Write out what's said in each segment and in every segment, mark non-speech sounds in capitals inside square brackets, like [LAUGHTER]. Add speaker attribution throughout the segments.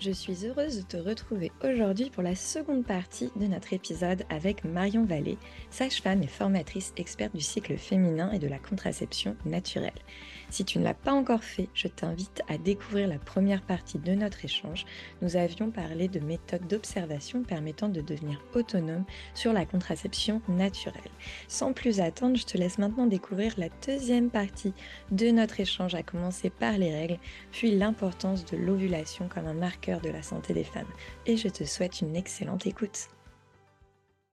Speaker 1: Je suis heureuse de te retrouver aujourd'hui pour la seconde partie de notre épisode avec Marion Vallée, sage-femme et formatrice experte du cycle féminin et de la contraception naturelle. Si tu ne l'as pas encore fait, je t'invite à découvrir la première partie de notre échange. Nous avions parlé de méthodes d'observation permettant de devenir autonome sur la contraception naturelle. Sans plus attendre, je te laisse maintenant découvrir la deuxième partie de notre échange, à commencer par les règles, puis l'importance de l'ovulation comme un marqueur de la santé des femmes. Et je te souhaite une excellente écoute.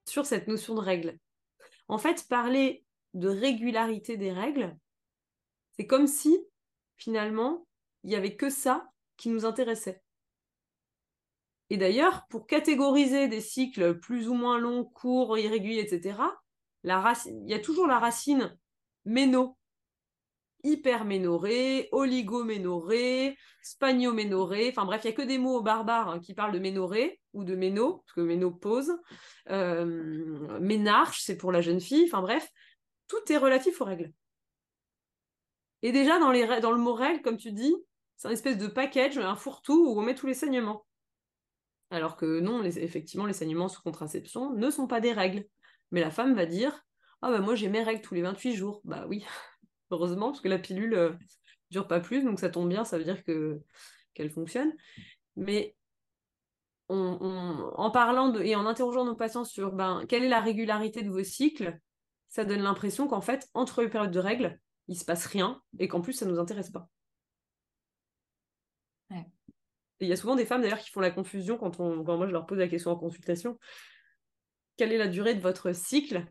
Speaker 2: Sur cette notion de règles. En fait, parler de régularité des règles, c'est comme si, finalement, il n'y avait que ça qui nous intéressait. Et d'ailleurs, pour catégoriser des cycles plus ou moins longs, courts, irréguliers, etc., la il y a toujours la racine méno, hyperménorrhée, oligoménorrhée, spagnoménorrhée, enfin bref, il n'y a que des mots barbares hein, qui parlent de ménorrhée ou de méno, parce que ménopause, euh, ménarche, c'est pour la jeune fille, enfin bref, tout est relatif aux règles. Et déjà, dans le mot règle, comme tu dis, c'est un espèce de package, un fourre-tout où on met tous les saignements. Alors que non, effectivement, les saignements sous contraception ne sont pas des règles. Mais la femme va dire Ah, bah moi j'ai mes règles tous les 28 jours. Bah oui, heureusement, parce que la pilule euh, dure pas plus, donc ça tombe bien, ça veut dire que qu'elle fonctionne. Mais en parlant et en interrogeant nos patients sur ben, quelle est la régularité de vos cycles, ça donne l'impression qu'en fait, entre les périodes de règles, il se passe rien et qu'en plus ça nous intéresse pas. il y a souvent des femmes d'ailleurs qui font la confusion quand, on, moi je leur pose la question en consultation. Quelle est la durée de votre cycle?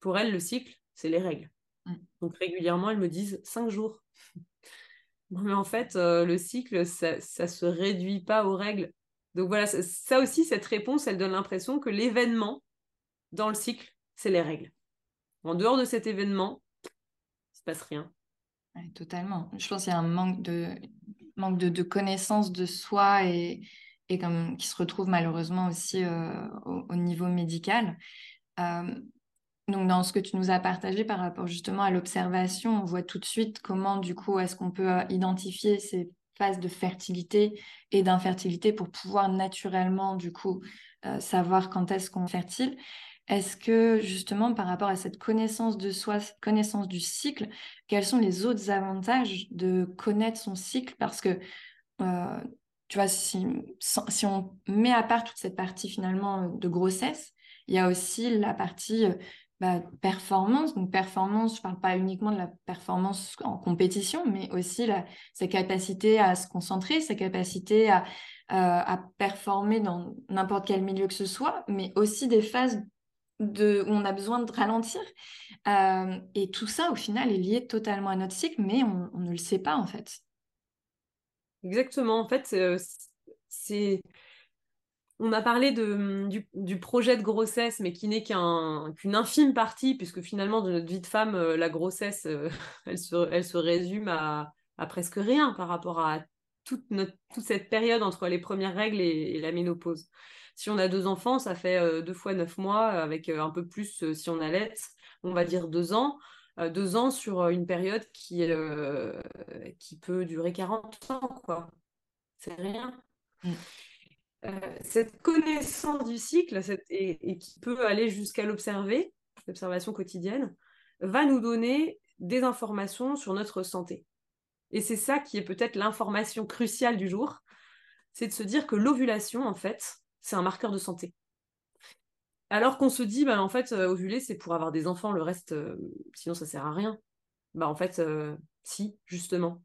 Speaker 2: Pour elles, le cycle, c'est les règles. Mm. Donc régulièrement, elles me disent cinq jours. [LAUGHS] mais en fait, euh, le cycle, ça ne se réduit pas aux règles. Donc voilà, ça aussi, cette réponse, elle donne l'impression que l'événement dans le cycle, c'est les règles. En dehors de cet événement, passe rien.
Speaker 3: totalement. Je pense qu'il y a un manque de, manque de, connaissance de soi et, et comme, qui se retrouve malheureusement aussi euh, au, niveau médical. Euh, donc, dans ce que tu nous as partagé par rapport justement à l'observation, on voit tout de suite comment, du coup, est-ce qu'on peut euh, identifier ces phases de fertilité et d'infertilité pour pouvoir naturellement, du coup, savoir quand est-ce qu'on est fertile. Est-ce que justement par rapport à cette connaissance de soi, connaissance du cycle, quels sont les autres avantages de connaître son cycle? Parce que, euh, tu vois, si, si, on met à part toute cette partie finalement de grossesse, il y a aussi la partie euh, bah, performance. Donc performance, je ne parle pas uniquement de la performance en compétition, mais aussi sa capacité à se concentrer, sa capacité à, euh, à performer dans n'importe quel milieu que ce soit, mais aussi des phases de, où on a besoin de ralentir. Euh, et tout ça, au final, est lié totalement à notre cycle, mais on, ne le sait pas, en fait.
Speaker 2: Exactement. En fait, c'est... On a parlé de, du, projet de grossesse, mais qui n'est qu'une infime partie, puisque finalement, de notre vie de femme, euh, la grossesse, euh, [LAUGHS] elle, se, résume à, presque rien par rapport à toute, cette période entre les premières règles et la ménopause. Si on a deux enfants, ça fait euh, deux fois neuf mois, avec un peu plus si on allait, on va dire deux ans. deux ans sur une période qui, peut durer 40 ans, quoi. C'est rien. Mm. cette connaissance du cycle et, qui peut aller jusqu'à l'observer, l'observation quotidienne, va nous donner des informations sur notre santé. Et c'est ça qui est peut-être l'information cruciale du jour, c'est de se dire que l'ovulation, en fait, c'est un marqueur de santé. Alors qu'on se dit, bah, en fait, euh, ovuler, c'est pour avoir des enfants, le reste, euh, sinon ça sert à rien. Bah, en fait, euh, si, justement.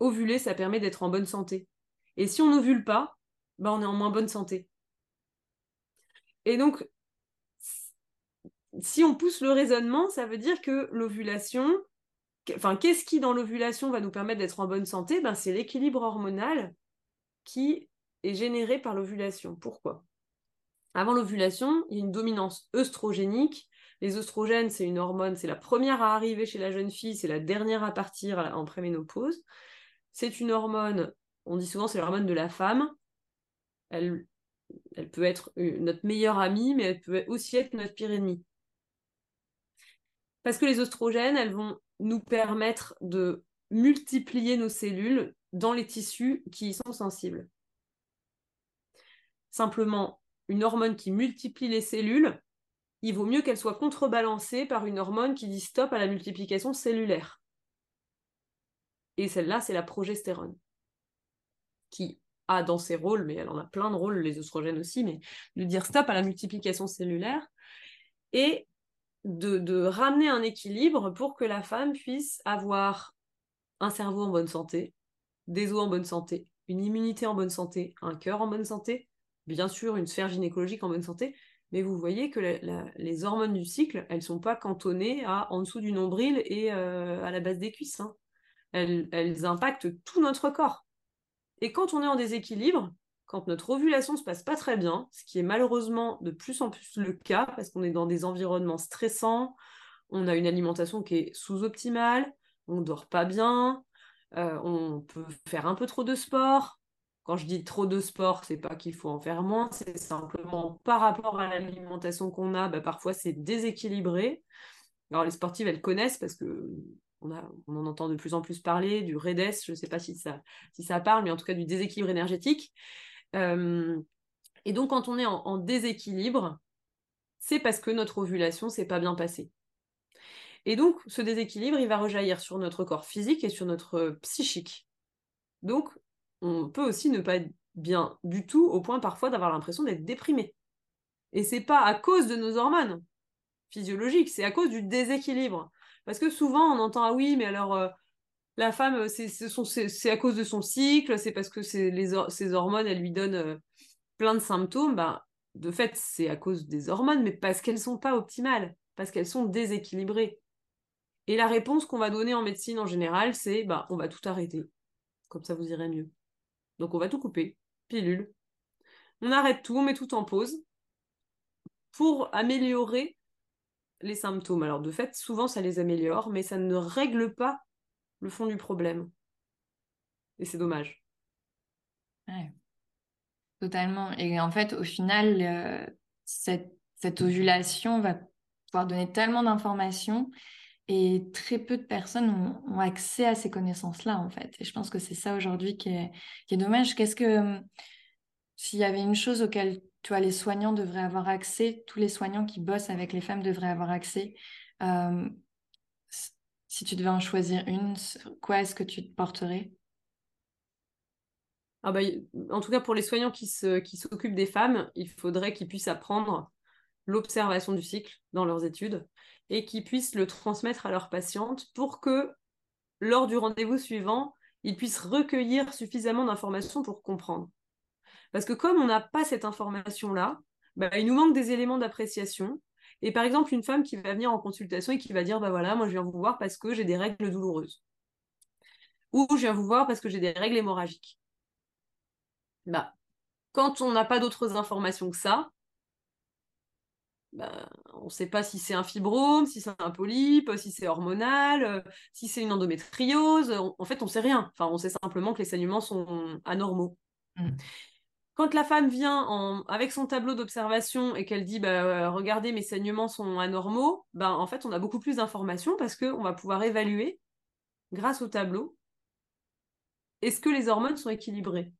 Speaker 2: Ovuler, ça permet d'être en bonne santé. Et si on n'ovule pas, bah, on est en moins bonne santé. Et donc, si on pousse le raisonnement, ça veut dire que l'ovulation, enfin, qu'est-ce qui dans l'ovulation va nous permettre d'être en bonne santé? Ben, C'est l'équilibre hormonal qui est généré par l'ovulation. Pourquoi? Avant l'ovulation, il y a une dominance œstrogénique. Les œstrogènes, c'est une hormone, c'est la première à arriver chez la jeune fille, c'est la dernière à partir en préménopause. C'est une hormone, on dit souvent c'est l'hormone de la femme. Elle, peut être notre meilleure amie, mais elle peut aussi être notre pire ennemi. Parce que les oestrogènes, elles vont nous permettre de multiplier nos cellules dans les tissus qui y sont sensibles. Simplement, une hormone qui multiplie les cellules, il vaut mieux qu'elle soit contrebalancée par une hormone qui dit stop à la multiplication cellulaire. Et celle-là, c'est la progestérone, qui dans ses rôles, mais elle en a plein de rôles, les oestrogènes aussi, mais de dire stop à la multiplication cellulaire. Et de, ramener un équilibre pour que la femme puisse avoir un cerveau en bonne santé, des os en bonne santé, une immunité en bonne santé, un cœur en bonne santé, bien sûr une sphère gynécologique en bonne santé, mais vous voyez que les hormones du cycle, elles ne sont pas cantonnées à en dessous du nombril et euh, à la base des cuisses. Hein. Elles impactent tout notre corps. Et quand on est en déséquilibre, quand notre ovulation se passe pas très bien, ce qui est malheureusement de plus en plus le cas parce qu'on est dans des environnements stressants, on a une alimentation qui est sous-optimale, on dort pas bien, euh, on peut faire un peu trop de sport. Quand je dis trop de sport, c'est pas qu'il faut en faire moins, c'est simplement par rapport à l'alimentation qu'on a, bah, parfois c'est déséquilibré. Alors les sportives, elles connaissent parce que on, en entend de plus en plus parler, du REDES, je ne sais pas si ça, parle, mais en tout cas du déséquilibre énergétique. Et donc, quand on est en, déséquilibre, c'est parce que notre ovulation s'est pas bien passée. Et donc, ce déséquilibre, il va rejaillir sur notre corps physique et sur notre psychique. Donc, on peut aussi ne pas être bien du tout, au point parfois d'avoir l'impression d'être déprimé. Et c'est pas à cause de nos hormones physiologiques, c'est à cause du déséquilibre. Parce que souvent, on entend Ah oui, mais alors, euh, la femme, euh, c'est à cause de son cycle, c'est parce que ses hormones, elles lui donnent euh, plein de symptômes. Bah, de fait, c'est à cause des hormones, mais parce qu'elles ne sont pas optimales, parce qu'elles sont déséquilibrées. Et la réponse qu'on va donner en médecine en général, c'est bah, on va tout arrêter. Comme ça, vous irez mieux. Donc, on va tout couper. Pilule. On arrête tout, on met tout en pause pour améliorer les symptômes. Alors, de fait, souvent, ça les améliore, mais ça ne règle pas le fond du problème. Et c'est dommage.
Speaker 3: Totalement. Et en fait, au final, euh, cette, ovulation va pouvoir donner tellement d'informations et très peu de personnes ont, accès à ces connaissances-là, en fait. Et je pense que c'est ça aujourd'hui qui est, qui est dommage. Qu'est-ce que, s'il y avait une chose auquel tu les soignants devraient avoir accès, tous les soignants qui bossent avec les femmes devraient avoir accès, euh, si tu devais en choisir une, quoi est-ce que tu te porterais?
Speaker 2: Ah bah, En tout cas, pour les soignants qui s'occupent des femmes, il faudrait qu'ils puissent apprendre l'observation du cycle dans leurs études et qu'ils puissent le transmettre à leurs patientes pour que, lors du rendez-vous suivant, ils puissent recueillir suffisamment d'informations pour comprendre. Parce que comme on n'a pas cette information-là, bah, il nous manque des éléments d'appréciation et par exemple, une femme qui va venir en consultation et qui va dire, bah voilà, moi je viens vous voir parce que j'ai des règles douloureuses. Ou je viens vous voir parce que j'ai des règles hémorragiques. Bah, quand on n'a pas d'autres informations que ça, bah, on ne sait pas si c'est un fibrome, si c'est un polype, si c'est hormonal, euh, si c'est une endométriose. en fait, on ne sait rien. Enfin, on sait simplement que les saignements sont anormaux. Mmh. Quand la femme vient avec son tableau d'observation et qu'elle dit bah, euh, regardez mes saignements sont anormaux, ben en fait on a beaucoup plus d'informations parce qu'on va pouvoir évaluer grâce au tableau est-ce que les hormones sont équilibrées?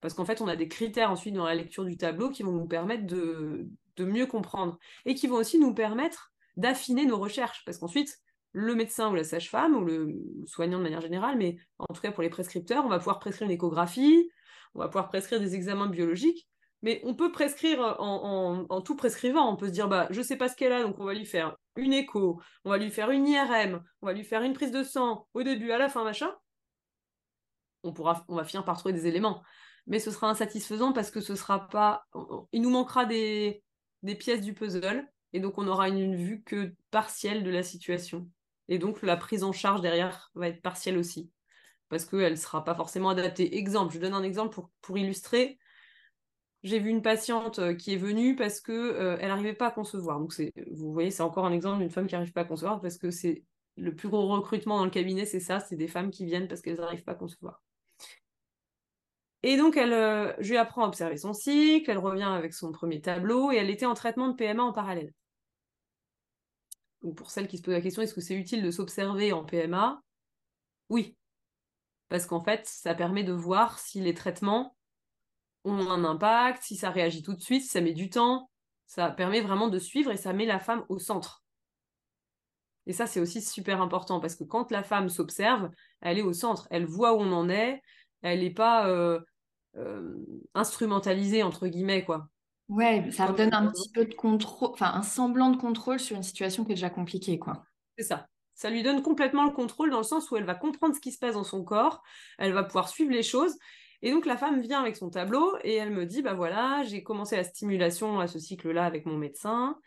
Speaker 2: Parce qu'en fait on a des critères ensuite dans la lecture du tableau qui vont nous permettre de mieux comprendre et qui vont aussi nous permettre d'affiner nos recherches parce qu'ensuite le médecin ou la sage-femme ou le soignant de manière générale, mais en tout cas pour les prescripteurs, on va pouvoir prescrire une échographie, on va pouvoir prescrire des examens biologiques, Mais on peut prescrire en, tout prescrivant. On peut se dire, bah, je sais pas ce qu'elle a, donc on va lui faire une écho, on va lui faire une IRM, on va lui faire une prise de sang au début, à la fin, machin. On, pourra, on va finir par trouver des éléments. Mais ce sera insatisfaisant parce que ce sera pas. Il nous manquera des, des pièces du puzzle. Et donc, on aura une vue que partielle de la situation. Et donc, la prise en charge derrière va être partielle aussi. Parce qu'elle ne sera pas forcément adaptée. Exemple, je donne un exemple pour, pour illustrer. J'ai vu une patiente euh, qui est venue parce qu'elle euh, n'arrivait pas à concevoir. Donc, vous voyez, c'est encore un exemple d'une femme qui n'arrive pas à concevoir parce que c'est le plus gros recrutement dans le cabinet, c'est ça, c'est des femmes qui viennent parce qu'elles n'arrivent pas à concevoir. Et donc, elle, euh, je lui apprends à observer son cycle, elle revient avec son premier tableau et elle était en traitement de PMA en parallèle. Donc, pour celles qui se posent la question, est-ce que c'est utile de s'observer en PMA Oui. Parce qu'en fait, ça permet de voir si les traitements ont un impact, si ça réagit tout de suite, si ça met du temps. Ça permet vraiment de suivre et ça met la femme au centre. Et ça, c'est aussi super important parce que quand la femme s'observe, elle est au centre, elle voit où on en est, elle n'est pas euh, euh, instrumentalisée, entre guillemets, quoi.
Speaker 3: Ouais, ça redonne un petit peu de contrôle, enfin un semblant de contrôle sur une situation qui est déjà compliquée, quoi.
Speaker 2: C'est ça. Ça lui donne complètement le contrôle dans le sens où elle va comprendre ce qui se passe dans son corps, elle va pouvoir suivre les choses et donc la femme vient avec son tableau et elle me dit, bah voilà, j'ai commencé la stimulation à ce cycle-là avec mon médecin.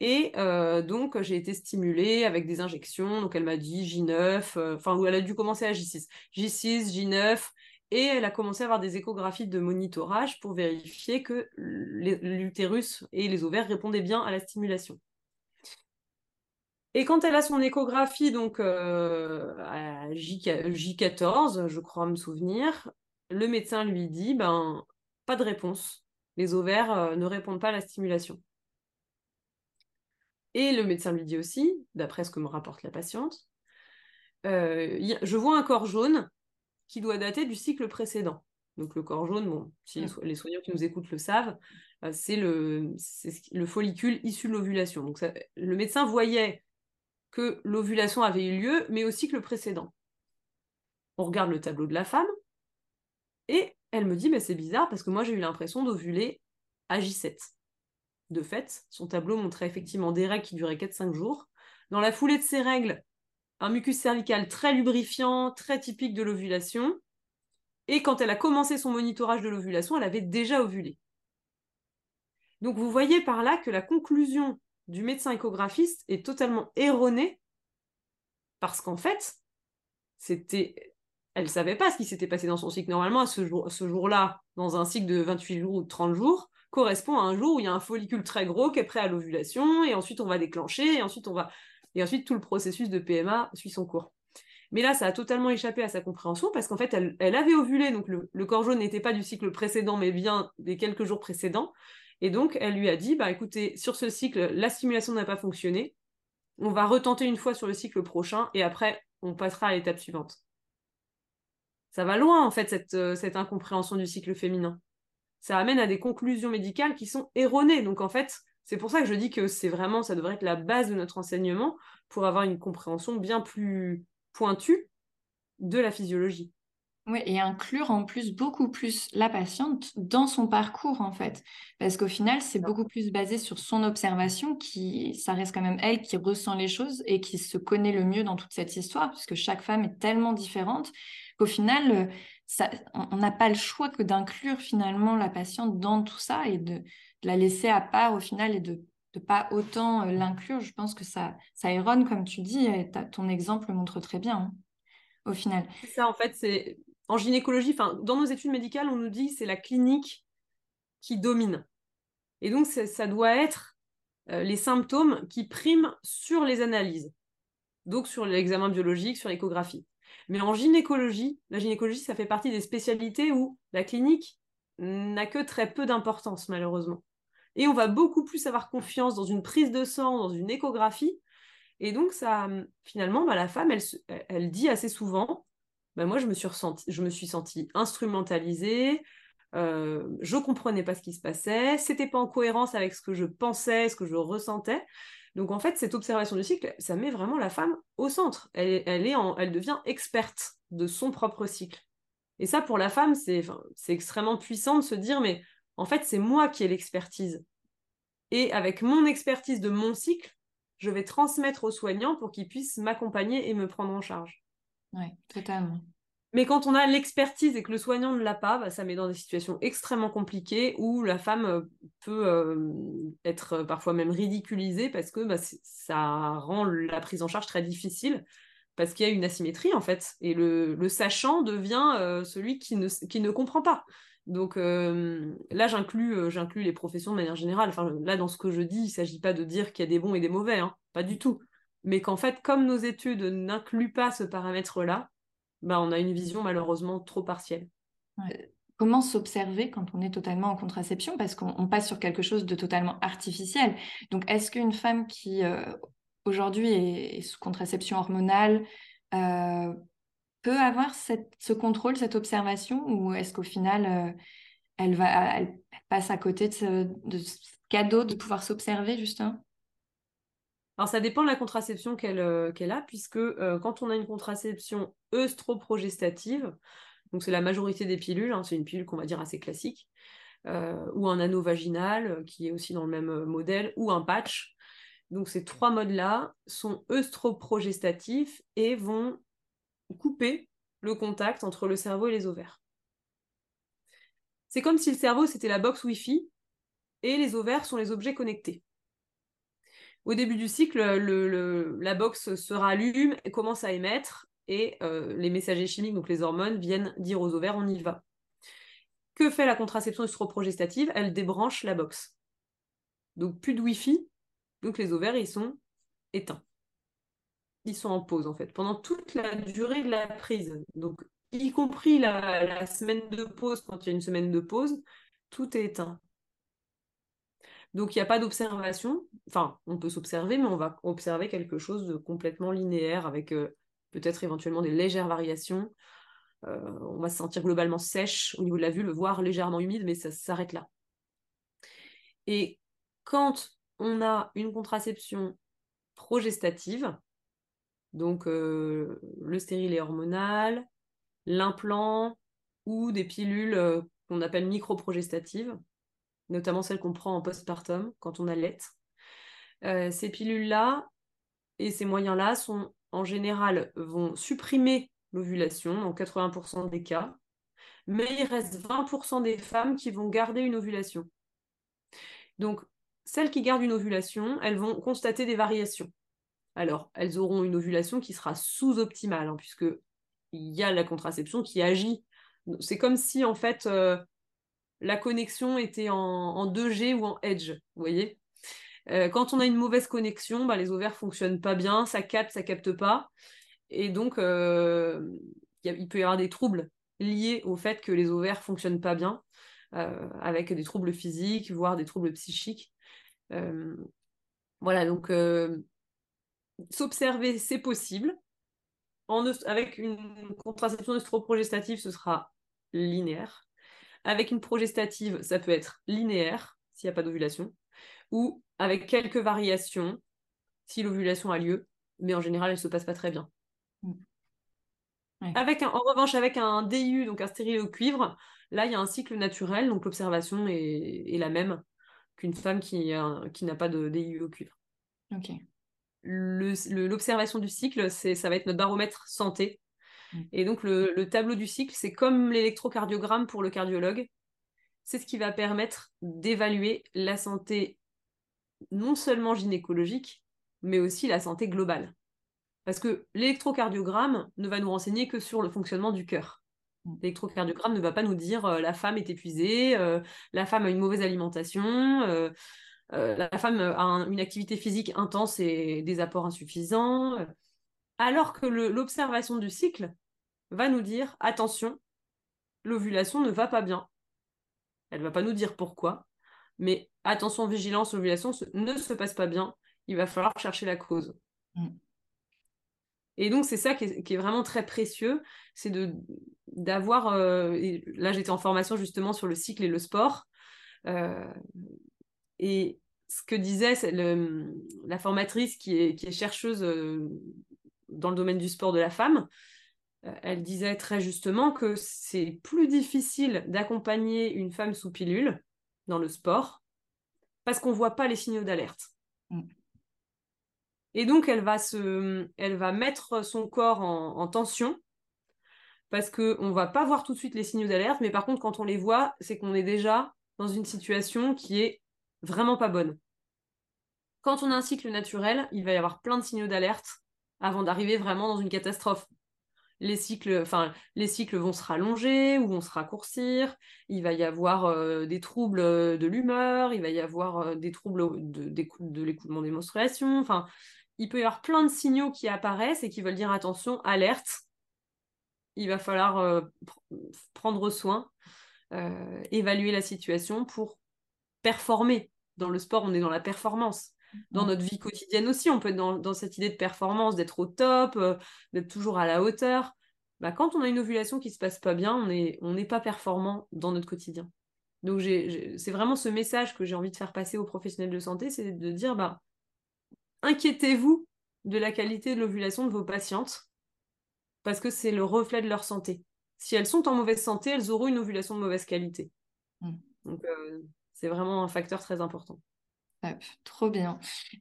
Speaker 2: Et euh, donc j'ai été stimulée avec des injections. Donc elle m'a dit J9, euh, enfin où elle a dû commencer à J6. J6, J9. Et elle a commencé à avoir des échographies de monitorage pour vérifier que l'utérus et les ovaires répondaient bien à la stimulation. Et quand elle a son échographie, donc euh, à J, 14 je crois me souvenir, le médecin lui dit ben pas de réponse. Les ovaires euh, ne répondent pas à la stimulation. Et le médecin lui dit aussi, d'après ce que me rapporte la patiente, euh, je vois un corps jaune qui doit dater du cycle précédent. Donc le corps jaune, bon, si les, soignants qui nous écoutent le savent, euh, c'est le, le, follicule issu de l'ovulation. Donc le médecin voyait que l'ovulation avait eu lieu, mais au cycle précédent. On regarde le tableau de la femme, et elle me dit, mais c'est bizarre parce que moi j'ai eu l'impression d'ovuler à J7. De fait, son tableau montrait effectivement des règles qui duraient 4-5 jours. Dans la foulée de ces règles, un mucus cervical très lubrifiant, très typique de l'ovulation. Et quand elle a commencé son monitorage de l'ovulation, elle avait déjà ovulé. Donc vous voyez par là que la conclusion du médecin échographiste est totalement erronée parce qu'en fait, c'était elle ne savait pas ce qui s'était passé dans son cycle. Normalement, ce, jour, ce jour-là, dans un cycle de 28 jours ou de 30 jours, correspond à un jour où il y a un follicule très gros qui est prêt à l'ovulation, et ensuite on va déclencher, et ensuite on va. Et ensuite tout le processus de PMA suit son cours. Mais là, ça a totalement échappé à sa compréhension parce qu'en fait, elle, avait ovulé, donc le corps jaune n'était pas du cycle précédent, mais bien des quelques jours précédents. Et donc, elle lui a dit, bah écoutez, sur ce cycle, la stimulation n'a pas fonctionné. On va retenter une fois sur le cycle prochain, et après, on passera à l'étape suivante ça va loin en fait cette, euh, cette incompréhension du cycle féminin. Ça amène à des conclusions médicales qui sont erronées. Donc en fait, c'est pour ça que je dis que c'est vraiment, ça devrait être la base de notre enseignement pour avoir une compréhension bien plus pointue de la physiologie.
Speaker 3: Oui, et inclure en plus beaucoup plus la patiente dans son parcours en fait. Parce qu'au final, c'est beaucoup plus basé sur son observation, qui, ça reste quand même elle qui ressent les choses et qui se connaît le mieux dans toute cette histoire, puisque chaque femme est tellement différente qu'au final, euh, ça, on n'a pas le choix que d'inclure finalement la patiente dans tout ça et de, la laisser à part au final et de ne pas autant euh, l'inclure. Je pense que ça, ça erronne, comme tu dis, et ton exemple le montre très bien. Hein, au final.
Speaker 2: C'est ça, en fait, c'est en gynécologie, enfin, dans nos études médicales, on nous dit c'est la clinique qui domine. Et donc, ça doit être euh, les symptômes qui priment sur les analyses. Donc, sur l'examen biologique, sur l'échographie. Mais en gynécologie, la gynécologie, ça fait partie des spécialités où la clinique n'a que très peu d'importance, malheureusement. Et on va beaucoup plus avoir confiance dans une prise de sang, dans une échographie. Et donc, ça, finalement, bah, la femme, elle dit assez souvent bah, moi, je me suis, je me suis sentie instrumentalisée, euh, je comprenais pas ce qui se passait, c'était pas en cohérence avec ce que je pensais, ce que je ressentais. Donc en fait, cette observation du cycle, ça met vraiment la femme au centre. Elle, elle, est en, elle devient experte de son propre cycle. Et ça, pour la femme, c'est extrêmement puissant de se dire, mais en fait, c'est moi qui ai l'expertise. Et avec mon expertise de mon cycle, je vais transmettre aux soignants pour qu'ils puissent m'accompagner et me prendre en charge.
Speaker 3: Oui, totalement.
Speaker 2: Mais quand on a l'expertise et que le soignant ne l'a pas, bah, ça met dans des situations extrêmement compliquées où la femme euh, peut euh, être parfois même ridiculisée parce que bah, ça rend la prise en charge très difficile parce qu'il y a une asymétrie en fait. Et le, sachant devient euh, celui qui ne, qui ne comprend pas. Donc là, j'inclus, j'inclus les professions de manière générale. Enfin, là, dans ce que je dis, il ne s'agit pas de dire qu'il y a des bons et des mauvais, hein. pas du tout. Mais qu'en fait, comme nos études n'incluent pas ce paramètre-là, bah, on a une vision malheureusement trop partielle.
Speaker 3: Comment s'observer quand on est totalement en contraception? Parce qu'on passe sur quelque chose de totalement artificiel. Donc, est-ce qu'une femme qui euh, aujourd'hui est, sous contraception hormonale euh, peut avoir ce contrôle, cette observation? Ou est-ce qu'au final, euh, elle, va, elle passe à côté de ce, de ce cadeau de pouvoir s'observer, justement?
Speaker 2: Alors ça dépend de la contraception qu'elle euh, a, puisque euh, quand on a une contraception œstroprogestative, donc c'est la majorité des pilules, hein, c'est une pilule qu'on va dire assez classique, euh, ou un anneau vaginal qui est aussi dans le même modèle, ou un patch. Donc ces trois modes-là sont œstroprogestatifs et vont couper le contact entre le cerveau et les ovaires. C'est comme si le cerveau c'était la box Wi-Fi et les ovaires sont les objets connectés. Au début du cycle, la box se rallume et commence à émettre et euh, les messagers chimiques, donc les hormones, viennent dire aux ovaires on y va. Que fait la contraception œstroprogestative Elle débranche la box. Donc plus de Wi-Fi, donc les ovaires ils sont éteints. Ils sont en pause en fait, pendant toute la durée de la prise. Donc y compris la semaine de pause, quand il y a une semaine de pause, tout est éteint. Donc il n'y a pas d'observation. Enfin, on peut s'observer, mais on va observer quelque chose de complètement linéaire avec euh, peut-être éventuellement des légères variations. Euh, on va se sentir globalement sèche au niveau de la vulve, voire légèrement humide, mais ça s'arrête là. Et quand on a une contraception progestative, donc euh, le stérilet hormonal, l'implant ou des pilules qu'on appelle microprogestatives, notamment celles qu'on prend en postpartum quand on allait. Euh, ces pilules-là et ces moyens-là sont en général vont supprimer l'ovulation dans 80% des cas, mais il reste 20% des femmes qui vont garder une ovulation. Donc, celles qui gardent une ovulation, elles vont constater des variations. Alors, elles auront une ovulation qui sera sous-optimale, hein, puisque il y a la contraception qui agit. C'est comme si, en fait, euh, la connexion était en, 2G ou en Edge, vous voyez euh, quand on a une mauvaise connexion, bah, les ovaires fonctionnent pas bien, ça capte, ça capte pas. Et donc, euh, il peut y avoir des troubles liés au fait que les ovaires fonctionnent pas bien, euh, avec des troubles physiques, voire des troubles psychiques. voilà, donc s'observer, c'est possible. avec une contraception œstroprogestative, ce sera linéaire. Avec une progestative, ça peut être linéaire s'il n'y a pas d'ovulation, ou avec quelques variations si l'ovulation a lieu, mais en général, elle ne se passe pas très bien. Avec en revanche, avec un DIU, donc un stérile au cuivre, là, il y a un cycle naturel, donc l'observation est, la même qu'une femme qui, qui n'a pas de DIU au cuivre. L'observation du cycle, ça va être notre baromètre santé. Mm. Et donc, le, tableau du cycle, c'est comme l'électrocardiogramme pour le cardiologue. C'est ce qui va permettre d'évaluer la santé non seulement gynécologique, mais aussi la santé globale. Parce que l'électrocardiogramme ne va nous renseigner que sur le fonctionnement du cœur. Mm. L'électrocardiogramme ne va pas nous dire euh, la femme est épuisée, euh, la femme a une mauvaise alimentation, euh, la femme a une activité physique intense et des apports insuffisants. Alors que l'observation du cycle va nous dire attention, l'ovulation ne va pas bien. Elle va pas nous dire pourquoi, mais attention, vigilance, l'ovulation ne se passe pas bien. Il va falloir chercher la cause. Mm. Et donc c'est ça qui est, vraiment très précieux, c'est de d'avoir. Euh, là j'étais en formation justement sur le cycle et le sport, euh, et ce que disait la formatrice qui est, qui est chercheuse euh, dans le domaine du sport de la femme, elle disait très justement que c'est plus difficile d'accompagner une femme sous pilule dans le sport parce qu'on ne voit pas les signaux d'alerte. Mm. Et donc, elle va, se, elle va mettre son corps en, tension parce qu'on ne va pas voir tout de suite les signaux d'alerte, mais par contre, quand on les voit, c'est qu'on est déjà dans une situation qui est vraiment pas bonne. Quand on a un cycle naturel, il va y avoir plein de signaux d'alerte avant d'arriver vraiment dans une catastrophe. Les cycles, vont se rallonger ou vont se raccourcir. Il va y avoir euh, des troubles de l'humeur, il va y avoir euh, des troubles de, l'écoulement des menstruations. Il peut y avoir plein de signaux qui apparaissent et qui veulent dire attention, alerte. Il va falloir euh, prendre soin, évaluer la situation pour performer. Dans le sport, on est dans la performance dans notre vie quotidienne aussi, on peut être dans, cette idée de performance, d'être au top, euh, d'être toujours à la hauteur. Bah, quand on a une ovulation qui se passe pas bien, on n'est on pas performant dans notre quotidien. Donc c'est vraiment ce message que j'ai envie de faire passer aux professionnels de santé, c'est de dire bah, inquiétez-vous de la qualité de l'ovulation de vos patientes, parce que c'est le reflet de leur santé. Si elles sont en mauvaise santé, elles auront une ovulation de mauvaise qualité. Mm. Donc euh, c'est vraiment un facteur très important
Speaker 3: trop bien.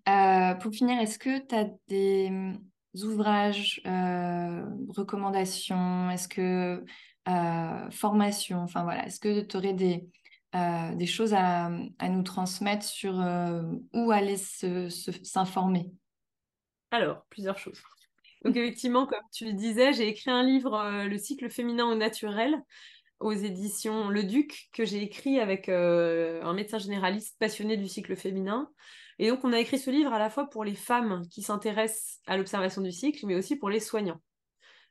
Speaker 3: Euh, pour finir, est-ce que tu as des mm, ouvrages, euh, recommandations, est-ce que euh, formation, enfin voilà, est-ce que tu aurais des, des choses à, nous transmettre sur où aller s'informer?
Speaker 2: Alors, plusieurs choses. Donc [LAUGHS] effectivement, comme tu le disais, j'ai écrit un livre, Le cycle féminin au naturel, aux éditions Le Duc que j'ai écrit avec euh, un médecin généraliste passionné du cycle féminin. Et donc, on a écrit ce livre à la fois pour les femmes qui s'intéressent à l'observation du cycle, mais aussi pour les soignants.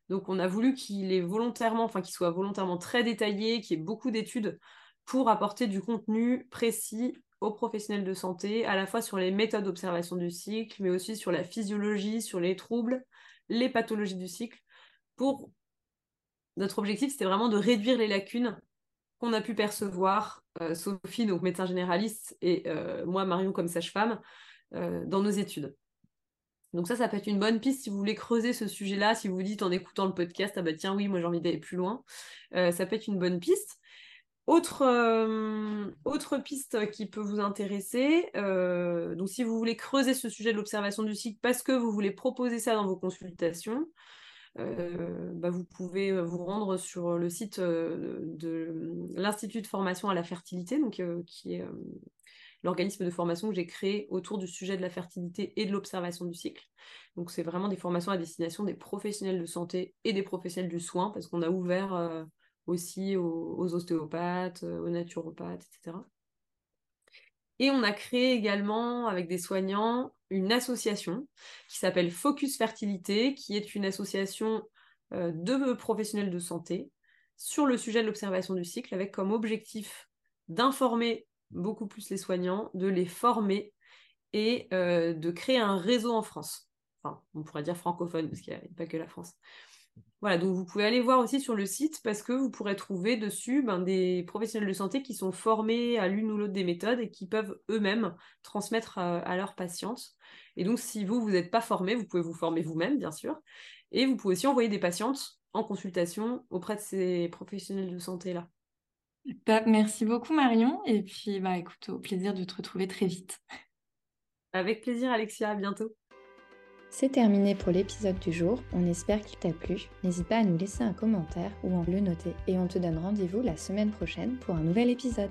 Speaker 2: Donc, on a voulu qu'il est volontairement, enfin, qu'il soit volontairement très détaillé, qu'il y ait beaucoup d'études pour apporter du contenu précis aux professionnels de santé, à la fois sur les méthodes d'observation du cycle, mais aussi sur la physiologie, sur les troubles, les pathologies du cycle, pour notre objectif, c'était vraiment de réduire les lacunes qu'on a pu percevoir, euh, Sophie, donc médecin généraliste, et euh, moi, Marion, comme sage-femme, euh, dans nos études. Donc ça, ça peut être une bonne piste si vous voulez creuser ce sujet-là, si vous dites en écoutant le podcast, ah bah tiens, oui, moi j'ai envie d'aller plus loin, ça peut être une bonne piste. Autre, autre piste qui peut vous intéresser, donc si vous voulez creuser ce sujet de l'observation du cycle parce que vous voulez proposer ça dans vos consultations, euh, bah, vous pouvez euh, vous rendre sur le site euh, de l'Institut de formation à la fertilité, donc, qui est l'organisme de formation que j'ai créé autour du sujet de la fertilité et de l'observation du cycle. Donc c'est vraiment des formations à destination des professionnels de santé et des professionnels du soin, parce qu'on a ouvert aussi aux, aux, ostéopathes, aux naturopathes, etc. Et on a créé également avec des soignants une association qui s'appelle Focus Fertilité, qui est une association euh, de professionnels de santé sur le sujet de l'observation du cycle, avec comme objectif d'informer beaucoup plus les soignants, de les former et euh, de créer un réseau en France. Enfin, on pourrait dire francophone, parce qu'il n'y a pas que la France. Voilà, donc vous pouvez aller voir aussi sur le site parce que vous pourrez trouver dessus ben, des professionnels de santé qui sont formés à l'une ou l'autre des méthodes et qui peuvent eux-mêmes transmettre euh, à, leurs patientes. Et donc, si vous, vous n'êtes pas formé, vous pouvez vous former vous-même, bien sûr. Et vous pouvez aussi envoyer des patientes en consultation auprès de ces professionnels de santé-là.
Speaker 3: Merci beaucoup, Marion. Et puis, bah, écoute, au plaisir de te retrouver très vite.
Speaker 2: Avec plaisir, Alexia. À bientôt.
Speaker 1: C'est terminé pour l'épisode du jour, on espère qu'il t'a plu. N'hésite pas à nous laisser un commentaire ou à le noter et on te donne rendez-vous la semaine prochaine pour un nouvel épisode.